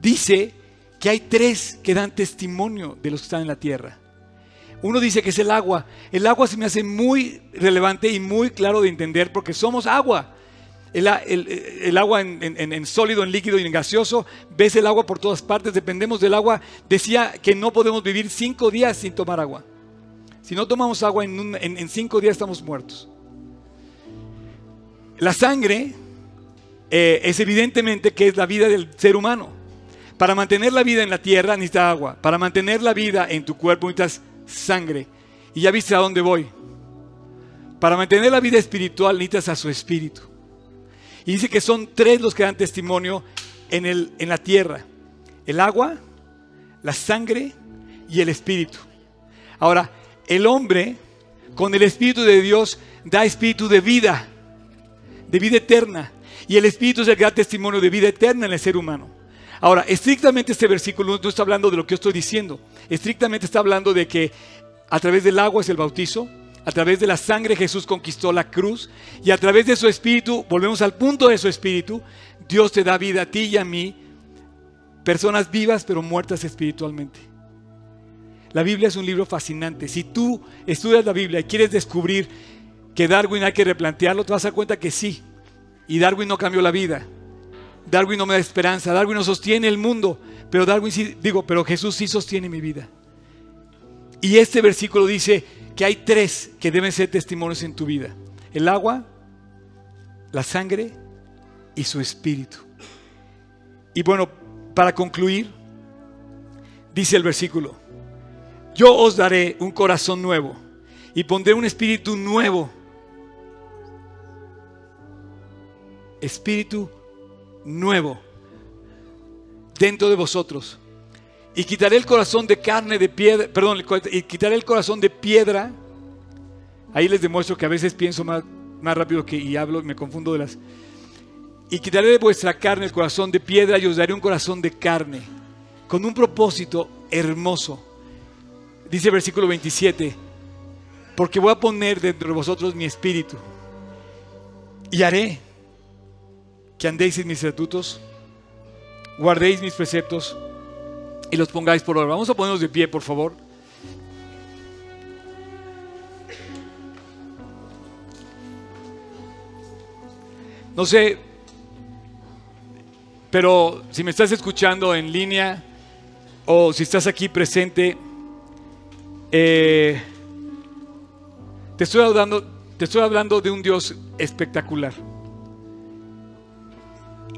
dice que hay tres que dan testimonio de los que están en la tierra. Uno dice que es el agua. El agua se me hace muy relevante y muy claro de entender porque somos agua. El, agua en, en, sólido, en líquido y en gaseoso. Ves el agua por todas partes, dependemos del agua. Decía que no podemos vivir cinco días sin tomar agua. Si no tomamos agua en, cinco días estamos muertos. La sangre eh, es evidentemente que es la vida del ser humano. Para mantener la vida en la tierra necesitas agua. Para mantener la vida en tu cuerpo necesitas sangre. Y ya viste a dónde voy. Para mantener la vida espiritual necesitas a su espíritu. Y dice que son tres los que dan testimonio en, en la tierra. El agua, la sangre y el espíritu. Ahora, el hombre con el espíritu de Dios da espíritu de vida, de vida eterna. Y el espíritu es el da testimonio de vida eterna en el ser humano. Ahora, estrictamente este versículo no está hablando de lo que yo estoy diciendo. Estrictamente está hablando de que a través del agua es el bautizo, a través de la sangre Jesús conquistó la cruz y a través de su espíritu, volvemos al punto de su espíritu, Dios te da vida a ti y a mí, personas vivas pero muertas espiritualmente. La Biblia es un libro fascinante. Si tú estudias la Biblia y quieres descubrir que Darwin hay que replantearlo, te vas a dar cuenta que sí. Y Darwin no cambió la vida. Darwin no me da esperanza. Darwin no sostiene el mundo. Pero Darwin sí, digo, pero Jesús sí sostiene mi vida. Y este versículo dice que hay tres que deben ser testimonios en tu vida. El agua, la sangre y su espíritu. Y bueno, para concluir, dice el versículo, yo os daré un corazón nuevo y pondré un espíritu nuevo. Espíritu nuevo dentro de vosotros. Y quitaré el corazón de carne de piedra, perdón, y quitaré el corazón de piedra. Ahí les demuestro que a veces pienso más, más rápido que y hablo, me confundo de las. Y quitaré de vuestra carne el corazón de piedra y os daré un corazón de carne, con un propósito hermoso Dice versículo 27, porque voy a poner dentro de vosotros mi espíritu y haré que andéis en mis estatutos, guardéis mis preceptos y los pongáis por obra. Vamos a ponernos de pie, por favor. No sé, pero si me estás escuchando en línea o si estás aquí presente, eh, te, estoy hablando, te estoy hablando de un Dios espectacular,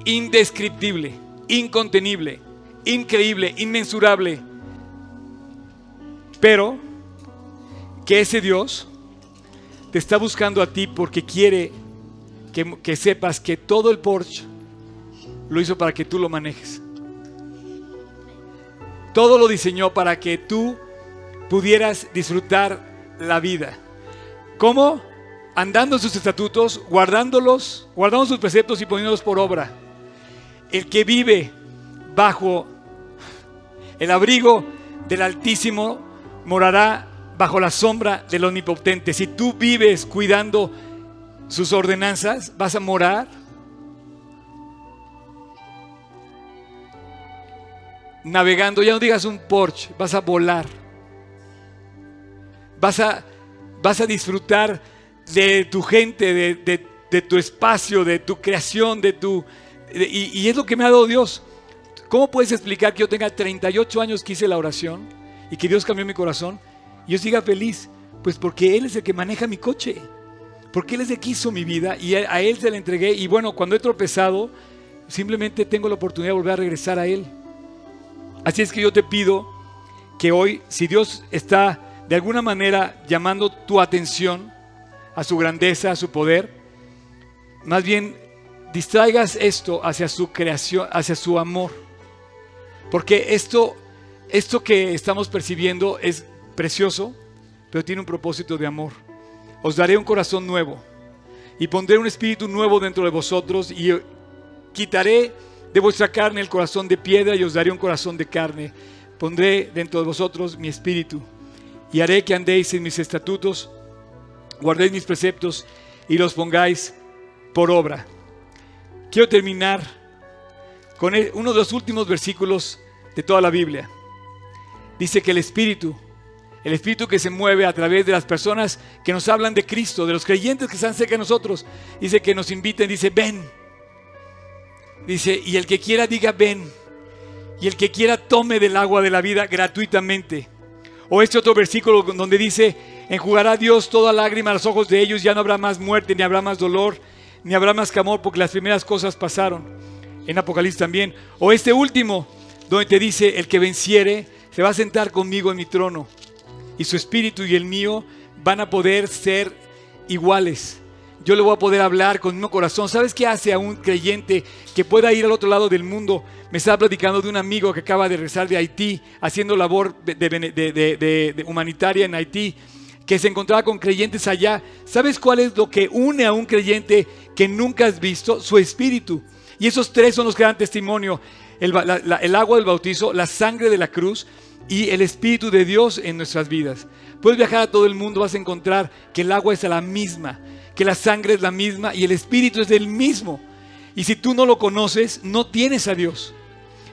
indescriptible, incontenible, increíble, inmensurable, pero que ese Dios te está buscando a ti porque quiere que, que sepas que todo el Porsche lo hizo para que tú lo manejes. Todo lo diseñó para que tú pudieras disfrutar la vida. ¿Cómo? Andando sus estatutos, guardándolos, guardando sus preceptos y poniéndolos por obra. El que vive bajo el abrigo del Altísimo morará bajo la sombra del Omnipotente. Si tú vives cuidando sus ordenanzas, vas a morar. Navegando, ya no digas un Porsche, vas a volar vas a, vas a disfrutar de tu gente, de, tu espacio, de tu creación, de tu... y, y, es lo que me ha dado Dios. ¿Cómo puedes explicar que yo tenga 38 años que hice la oración y que Dios cambió mi corazón y yo siga feliz? Pues porque Él es el que maneja mi coche. Porque Él es el que hizo mi vida y a Él se la entregué. Y bueno, cuando he tropezado, simplemente tengo la oportunidad de volver a regresar a Él. Así es que yo te pido que hoy, si Dios está de alguna manera llamando tu atención a su grandeza, a su poder, más bien distraigas esto hacia su creación, hacia su amor. Porque esto, esto que estamos percibiendo es precioso, pero tiene un propósito de amor. Os daré un corazón nuevo y pondré un espíritu nuevo dentro de vosotros y quitaré de vuestra carne el corazón de piedra y os daré un corazón de carne. Pondré dentro de vosotros mi espíritu y haré que andéis en mis estatutos, guardéis mis preceptos y los pongáis por obra. Quiero terminar con uno de los últimos versículos de toda la Biblia. Dice que el Espíritu, el Espíritu que se mueve a través de las personas que nos hablan de Cristo, de los creyentes que están cerca de nosotros, dice que nos inviten, dice, ven. Dice, y el que quiera diga, ven. Y el que quiera tome del agua de la vida gratuitamente. O este otro versículo donde dice, enjugará Dios toda lágrima a los ojos de ellos, ya no habrá más muerte ni habrá más dolor, ni habrá más clamor porque las primeras cosas pasaron. En Apocalipsis también. O este último, donde te dice, el que venciere se va a sentar conmigo en mi trono. Y su espíritu y el mío van a poder ser iguales. Yo le voy a poder hablar con mi corazón. ¿Sabes qué hace a un creyente que pueda ir al otro lado del mundo? Me estaba platicando de un amigo que acaba de regresar de Haití, haciendo labor de, humanitaria en Haití, que se encontraba con creyentes allá. ¿Sabes cuál es lo que une a un creyente que nunca has visto? Su espíritu. Y esos tres son los que dan testimonio. El, el agua del bautizo, la sangre de la cruz y el Espíritu de Dios en nuestras vidas. Puedes viajar a todo el mundo, vas a encontrar que el agua es la misma, que la sangre es la misma y el Espíritu es el mismo. Y si tú no lo conoces, no tienes a Dios.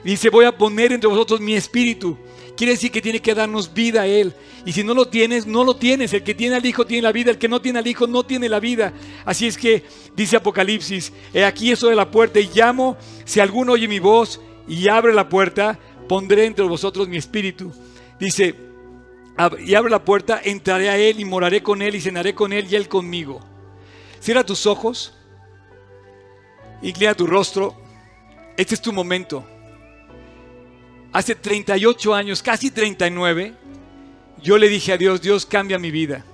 Dice, voy a poner entre vosotros mi espíritu. Quiere decir que tiene que darnos vida a Él. Y si no lo tienes, no lo tienes. El que tiene al Hijo tiene la vida. El que no tiene al Hijo no tiene la vida. Así es que dice Apocalipsis, he aquí eso de la puerta y llamo, si alguno oye mi voz y abre la puerta, pondré entre vosotros mi espíritu. Dice, y abre la puerta, entraré a Él y moraré con Él y cenaré con Él y Él conmigo. Cierra tus ojos, inclina tu rostro. Este es tu momento. Hace 38 años, casi 39, yo le dije a Dios, Dios cambia mi vida.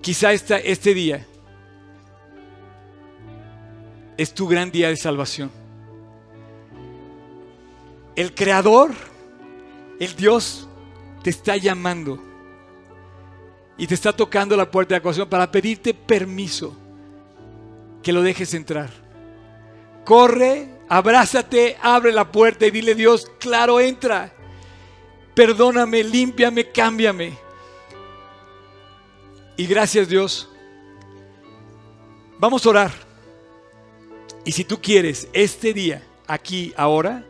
Quizá esta, este día es tu gran día de salvación. El Creador, el Dios, te está llamando y te está tocando la puerta de la para pedirte permiso que lo dejes entrar. Corre, abrázate, abre la puerta y dile Dios, claro, entra. Perdóname, límpiame, cámbiame. Y gracias Dios. Vamos a orar. Y si tú quieres, este día, aquí, ahora,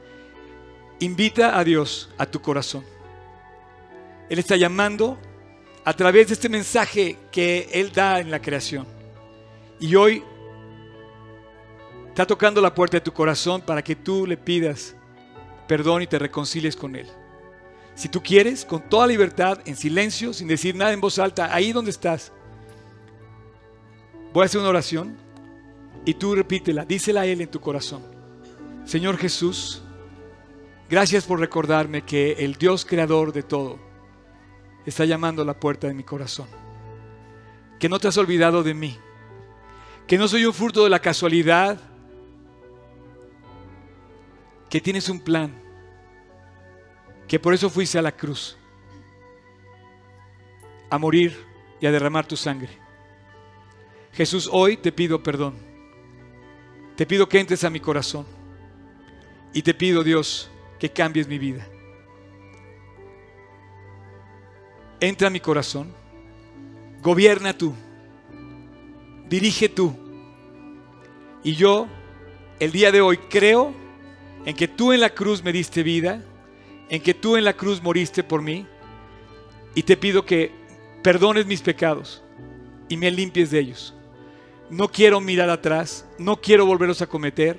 invita a Dios a tu corazón. Él está llamando a través de este mensaje que Él da en la creación. Y hoy está tocando la puerta de tu corazón para que tú le pidas perdón y te reconcilies con Él. Si tú quieres, con toda libertad, en silencio, sin decir nada en voz alta, ahí donde estás, voy a hacer una oración y tú repítela, dísela a Él en tu corazón. Señor Jesús, gracias por recordarme que el Dios creador de todo, está llamando a la puerta de mi corazón. Que no te has olvidado de mí. Que no soy un fruto de la casualidad. Que tienes un plan. Que por eso fuiste a la cruz. A morir y a derramar tu sangre. Jesús, hoy te pido perdón. Te pido que entres a mi corazón. Y te pido, Dios, que cambies mi vida. Entra a mi corazón, gobierna tú, dirige tú. Y yo, el día de hoy, creo en que tú en la cruz me diste vida, en que tú en la cruz moriste por mí, y te pido que perdones mis pecados y me limpies de ellos. No quiero mirar atrás, no quiero volverlos a cometer.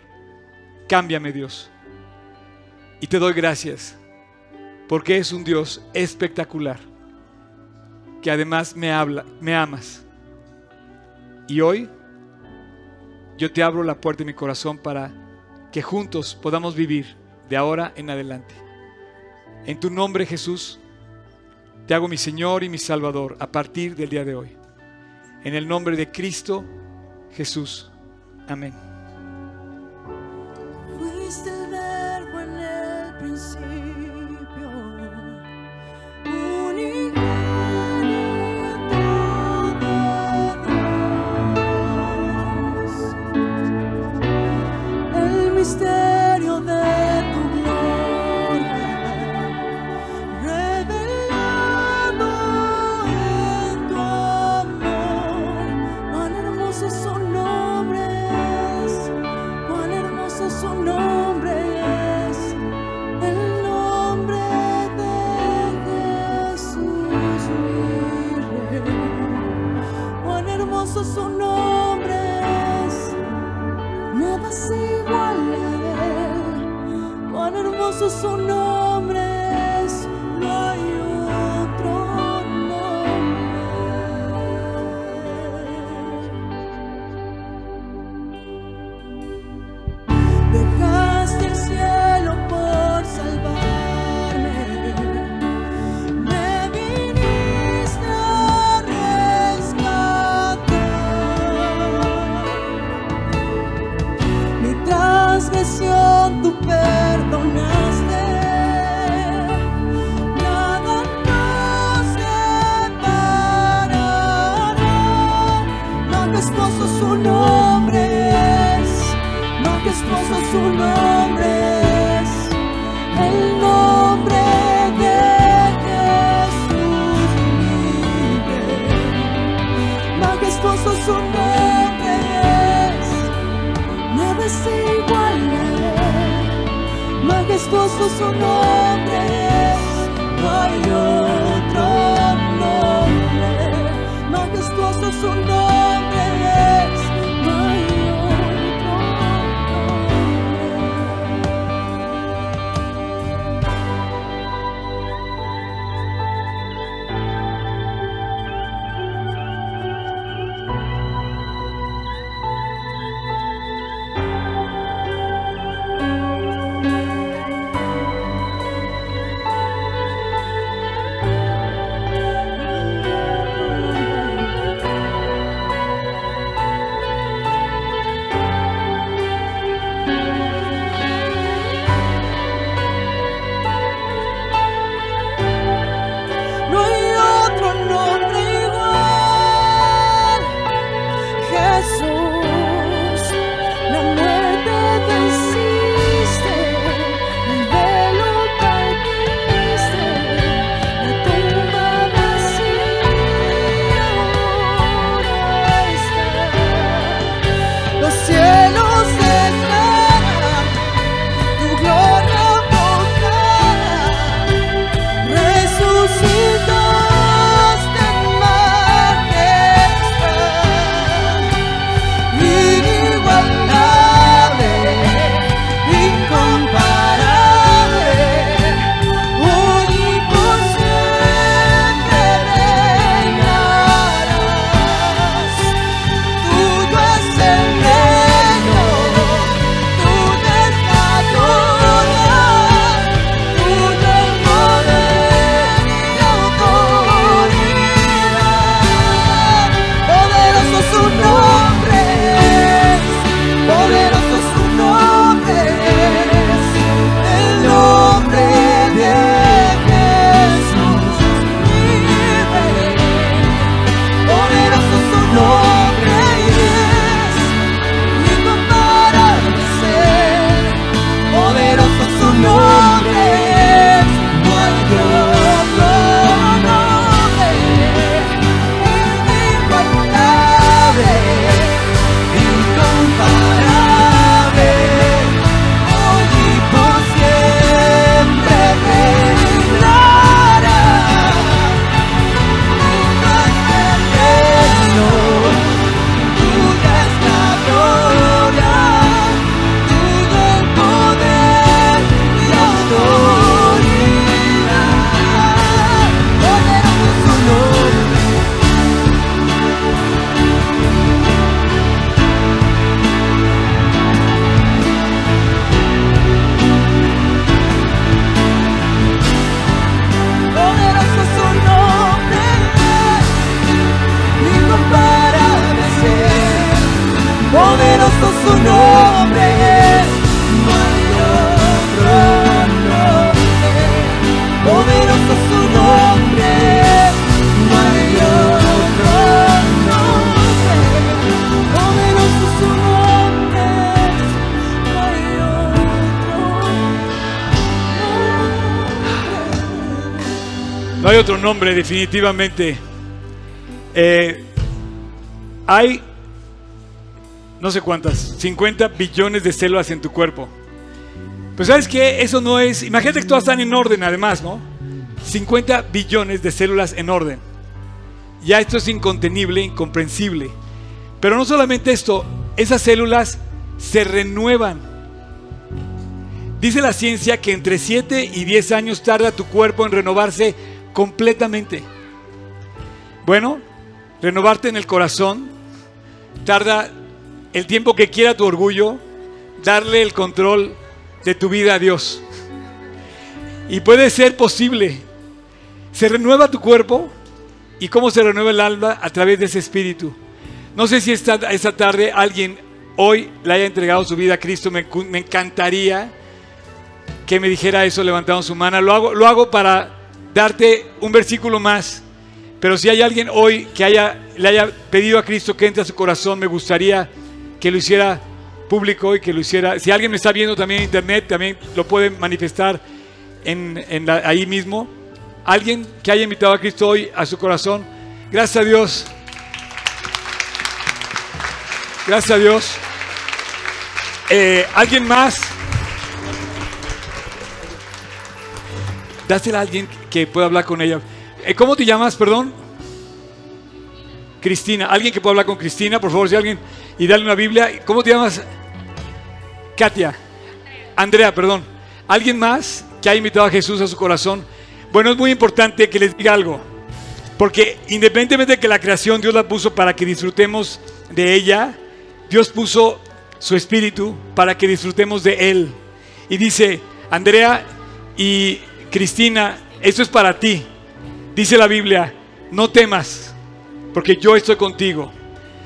Cámbiame Dios. Y te doy gracias, porque es un Dios espectacular que además me habla, me amas. Y hoy yo te abro la puerta de mi corazón para que juntos podamos vivir de ahora en adelante. En tu nombre Jesús, te hago mi Señor y mi Salvador a partir del día de hoy. En el nombre de Cristo Jesús. Amén. Otro nombre. Definitivamente. Eh, hay, no sé cuántas, 50 billones de células en tu cuerpo. Pues sabes que eso no es, imagínate que todas están en orden además, ¿no? 50 billones de células en orden. Ya esto es incontenible, incomprensible. Pero no solamente esto, esas células se renuevan. Dice la ciencia que entre 7 y 10 años tarda tu cuerpo en renovarse completamente. Bueno, renovarte en el corazón tarda el tiempo que quiera tu orgullo darle el control de tu vida a Dios. Y puede ser posible. Se renueva tu cuerpo y cómo se renueva el alma a través de ese espíritu. No sé si esta, esta tarde alguien hoy le haya entregado su vida a Cristo, me, encantaría que me dijera eso levantando su mano. Lo hago, lo hago para darte un versículo más. Pero si hay alguien hoy que haya, le haya pedido a Cristo que entre a su corazón, me gustaría que lo hiciera público y que lo hiciera. Si alguien me está viendo también en internet, también lo puede manifestar en, ahí mismo. Alguien que haya invitado a Cristo hoy a su corazón. Gracias a Dios. Gracias a Dios. Eh, ¿Alguien más? Dásela a alguien que pueda hablar con ella. Eh, ¿Cómo te llamas, perdón? Cristina. ¿Alguien que pueda hablar con Cristina, por favor? Si alguien. Y dale una Biblia. ¿Cómo te llamas? Katia. Andrea, perdón. ¿Alguien más que haya invitado a Jesús a su corazón? Bueno, es muy importante que les diga algo. Porque independientemente de que la creación Dios la puso para que disfrutemos de ella, Dios puso su espíritu para que disfrutemos de Él. Y dice, Andrea y Cristina, esto es para ti. Dice la Biblia, no temas, porque yo estoy contigo.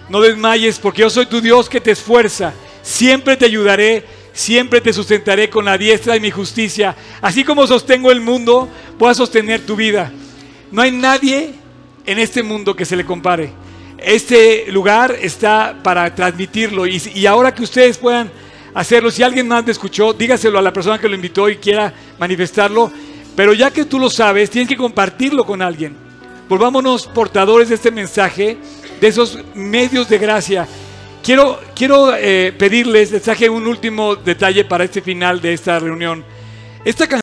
No desmayes, porque yo soy tu Dios que te esfuerza. Siempre te ayudaré, siempre te sustentaré con la diestra de mi justicia. Así como sostengo el mundo, voy a sostener tu vida. No hay nadie en este mundo que se le compare. Este lugar está para transmitirlo y, y ahora que ustedes puedan hacerlo, si alguien más me escuchó, dígaselo a la persona que lo invitó y quiera manifestarlo. Pero ya que tú lo sabes, tienes que compartirlo con alguien. Volvámonos portadores de este mensaje, de esos medios de gracia. Quiero, quiero eh, pedirles, les traje un último detalle para este final de esta reunión. Esta can-